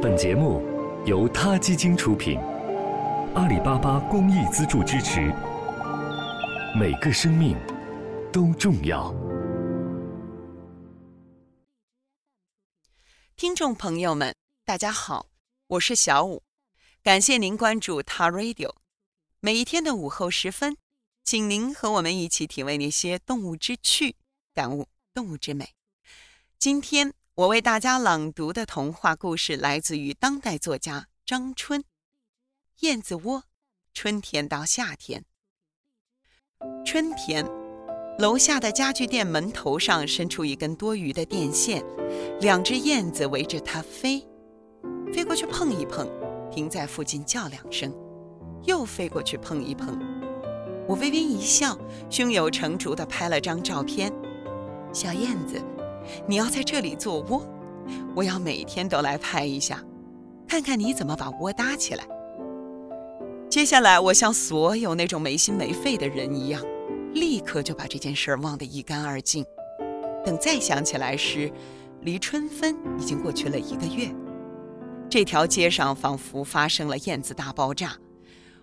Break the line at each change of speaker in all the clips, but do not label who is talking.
本节目由他基金出品，阿里巴巴公益资助支持。每个生命都重要。
听众朋友们，大家好，我是小五，感谢您关注他 Radio。每一天的午后时分，请您和我们一起体味那些动物之趣，感悟动物之美。今天。我为大家朗读的童话故事来自于当代作家张春，《燕子窝》。春天到夏天，春天，楼下的家具店门头上伸出一根多余的电线，两只燕子围着它飞，飞过去碰一碰，停在附近叫两声，又飞过去碰一碰。我微微一笑，胸有成竹地拍了张照片，小燕子。你要在这里做窝，我要每天都来拍一下，看看你怎么把窝搭起来。接下来，我像所有那种没心没肺的人一样，立刻就把这件事忘得一干二净。等再想起来时，离春分已经过去了一个月。这条街上仿佛发生了燕子大爆炸，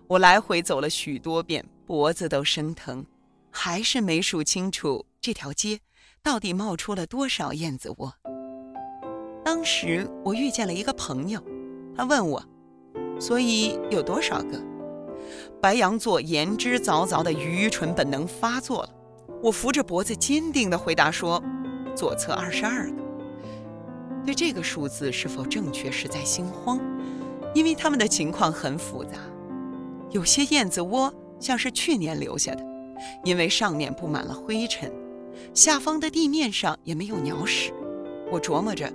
我来回走了许多遍，脖子都生疼，还是没数清楚这条街。到底冒出了多少燕子窝？当时我遇见了一个朋友，他问我：“所以有多少个？”白羊座言之凿凿的愚蠢本能发作了。我扶着脖子，坚定地回答说：“左侧二十二个。”对这个数字是否正确，实在心慌，因为他们的情况很复杂。有些燕子窝像是去年留下的，因为上面布满了灰尘。下方的地面上也没有鸟屎，我琢磨着，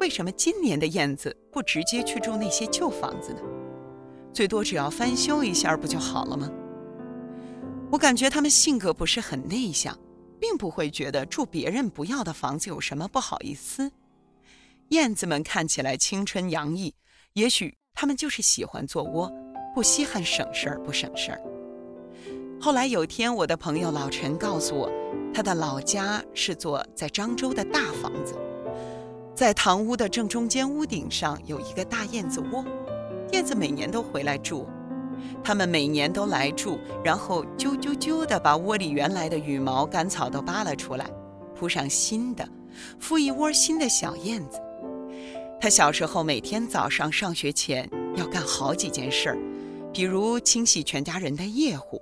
为什么今年的燕子不直接去住那些旧房子呢？最多只要翻修一下不就好了吗？我感觉它们性格不是很内向，并不会觉得住别人不要的房子有什么不好意思。燕子们看起来青春洋溢，也许它们就是喜欢做窝，不稀罕省事儿不省事儿。后来有天，我的朋友老陈告诉我，他的老家是座在漳州的大房子，在堂屋的正中间屋顶上有一个大燕子窝，燕子每年都回来住，他们每年都来住，然后啾啾啾地把窝里原来的羽毛、干草都扒了出来，铺上新的，孵一窝新的小燕子。他小时候每天早上上学前要干好几件事儿，比如清洗全家人的夜壶。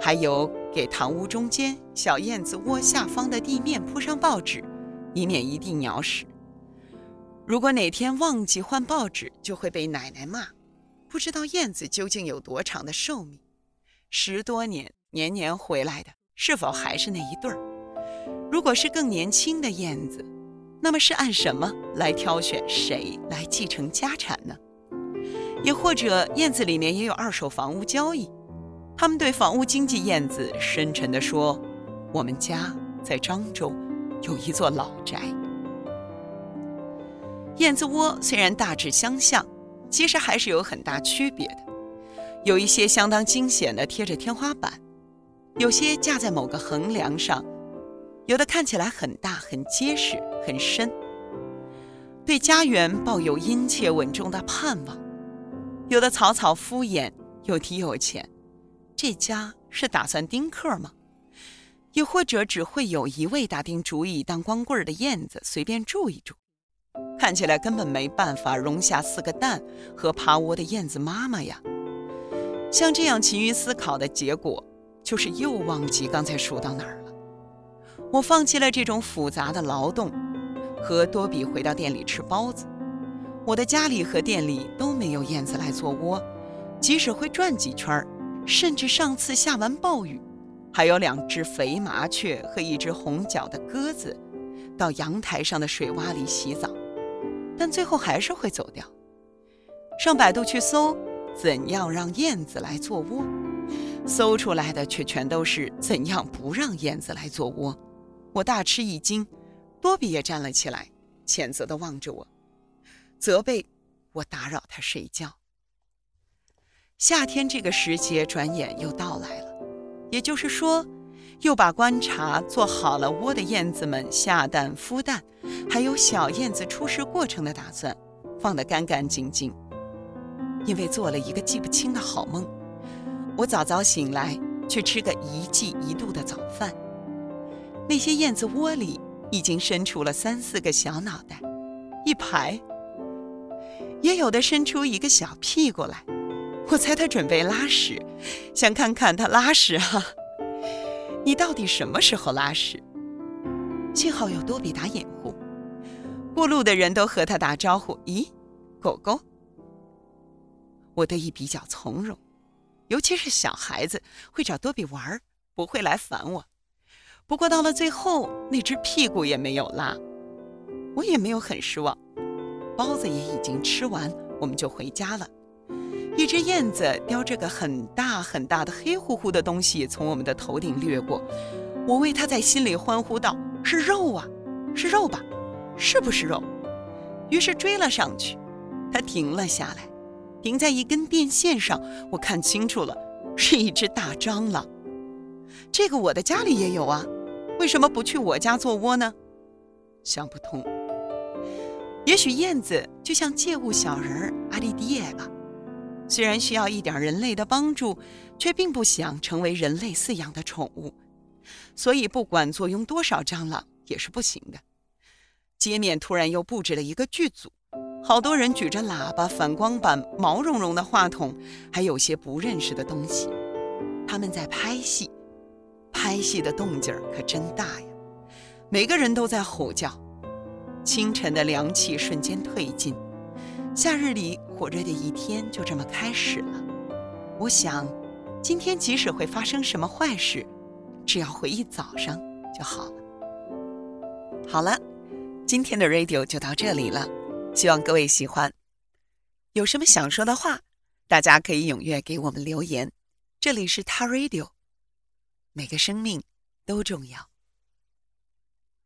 还有给堂屋中间小燕子窝下方的地面铺上报纸，以免一地鸟屎。如果哪天忘记换报纸，就会被奶奶骂。不知道燕子究竟有多长的寿命？十多年，年年回来的，是否还是那一对儿？如果是更年轻的燕子，那么是按什么来挑选谁来继承家产呢？也或者燕子里面也有二手房屋交易？他们对房屋经纪燕子深沉地说：“我们家在漳州有一座老宅。燕子窝虽然大致相像，其实还是有很大区别的。有一些相当惊险的贴着天花板，有些架在某个横梁上，有的看起来很大、很结实、很深，对家园抱有殷切稳重的盼望；有的草草敷衍，有提有浅。”这家是打算丁克吗？又或者只会有一位打定主意当光棍的燕子随便住一住？看起来根本没办法容下四个蛋和趴窝的燕子妈妈呀！像这样勤于思考的结果，就是又忘记刚才数到哪儿了。我放弃了这种复杂的劳动，和多比回到店里吃包子。我的家里和店里都没有燕子来做窝，即使会转几圈儿。甚至上次下完暴雨，还有两只肥麻雀和一只红脚的鸽子，到阳台上的水洼里洗澡，但最后还是会走掉。上百度去搜怎样让燕子来做窝，搜出来的却全都是怎样不让燕子来做窝。我大吃一惊，多比也站了起来，谴责地望着我，责备我打扰他睡觉。夏天这个时节转眼又到来了，也就是说，又把观察做好了窝的燕子们下蛋、孵蛋，还有小燕子出世过程的打算放得干干净净。因为做了一个记不清的好梦，我早早醒来去吃个一季一度的早饭。那些燕子窝里已经伸出了三四个小脑袋，一排，也有的伸出一个小屁股来。我猜他准备拉屎，想看看他拉屎哈。你到底什么时候拉屎？幸好有多比打掩护，过路的人都和他打招呼。咦，狗狗？我得以比较从容，尤其是小孩子会找多比玩儿，不会来烦我。不过到了最后，那只屁股也没有拉，我也没有很失望。包子也已经吃完，我们就回家了。一只燕子叼着个很大很大的黑乎乎的东西从我们的头顶掠过，我为它在心里欢呼道：“是肉啊，是肉吧？是不是肉？”于是追了上去，它停了下来，停在一根电线上。我看清楚了，是一只大蟑螂。这个我的家里也有啊，为什么不去我家做窝呢？想不通。也许燕子就像借物小人儿阿丽迪耶吧。虽然需要一点人类的帮助，却并不想成为人类饲养的宠物，所以不管坐拥多少蟑螂也是不行的。街面突然又布置了一个剧组，好多人举着喇叭、反光板、毛茸茸的话筒，还有些不认识的东西。他们在拍戏，拍戏的动静儿可真大呀！每个人都在吼叫。清晨的凉气瞬间退尽。夏日里火热的一天就这么开始了。我想，今天即使会发生什么坏事，只要回忆早上就好了。好了，今天的 radio 就到这里了，希望各位喜欢。有什么想说的话，大家可以踊跃给我们留言。这里是他 radio，每个生命都重要。